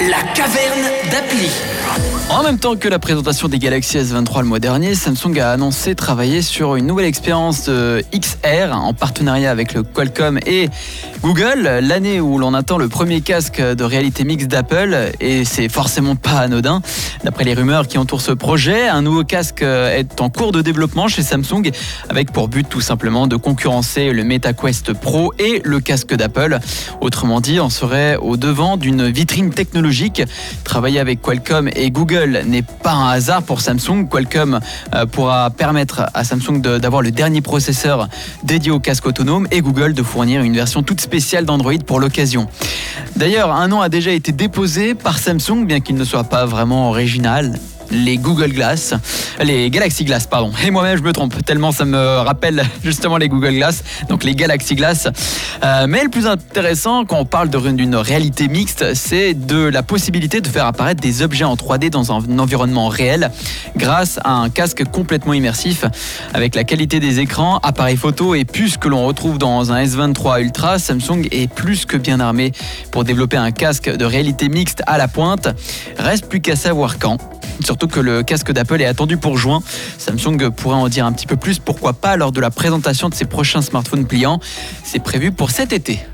La caverne d'appli. En même temps que la présentation des Galaxy S23 le mois dernier, Samsung a annoncé travailler sur une nouvelle expérience XR en partenariat avec le Qualcomm et Google. L'année où l'on attend le premier casque de réalité mixte d'Apple et c'est forcément pas anodin. D'après les rumeurs qui entourent ce projet, un nouveau casque est en cours de développement chez Samsung avec pour but tout simplement de concurrencer le MetaQuest Pro et le casque d'Apple. Autrement dit, on serait au devant d'une vitrine technologique. Travailler avec Qualcomm et Google n'est pas un hasard pour Samsung. Qualcomm euh, pourra permettre à Samsung d'avoir le dernier processeur dédié au casque autonome et Google de fournir une version toute spéciale d'Android pour l'occasion. D'ailleurs, un nom a déjà été déposé par Samsung, bien qu'il ne soit pas vraiment original les Google Glass, les Galaxy Glass, pardon. Et moi-même, je me trompe tellement ça me rappelle justement les Google Glass, donc les Galaxy Glass. Euh, mais le plus intéressant quand on parle d'une réalité mixte, c'est de la possibilité de faire apparaître des objets en 3D dans un environnement réel grâce à un casque complètement immersif avec la qualité des écrans, appareils photo et puces que l'on retrouve dans un S23 Ultra. Samsung est plus que bien armé pour développer un casque de réalité mixte à la pointe. Reste plus qu'à savoir quand. Surtout que le casque d'Apple est attendu pour juin. Samsung pourrait en dire un petit peu plus, pourquoi pas lors de la présentation de ses prochains smartphones pliants. C'est prévu pour cet été.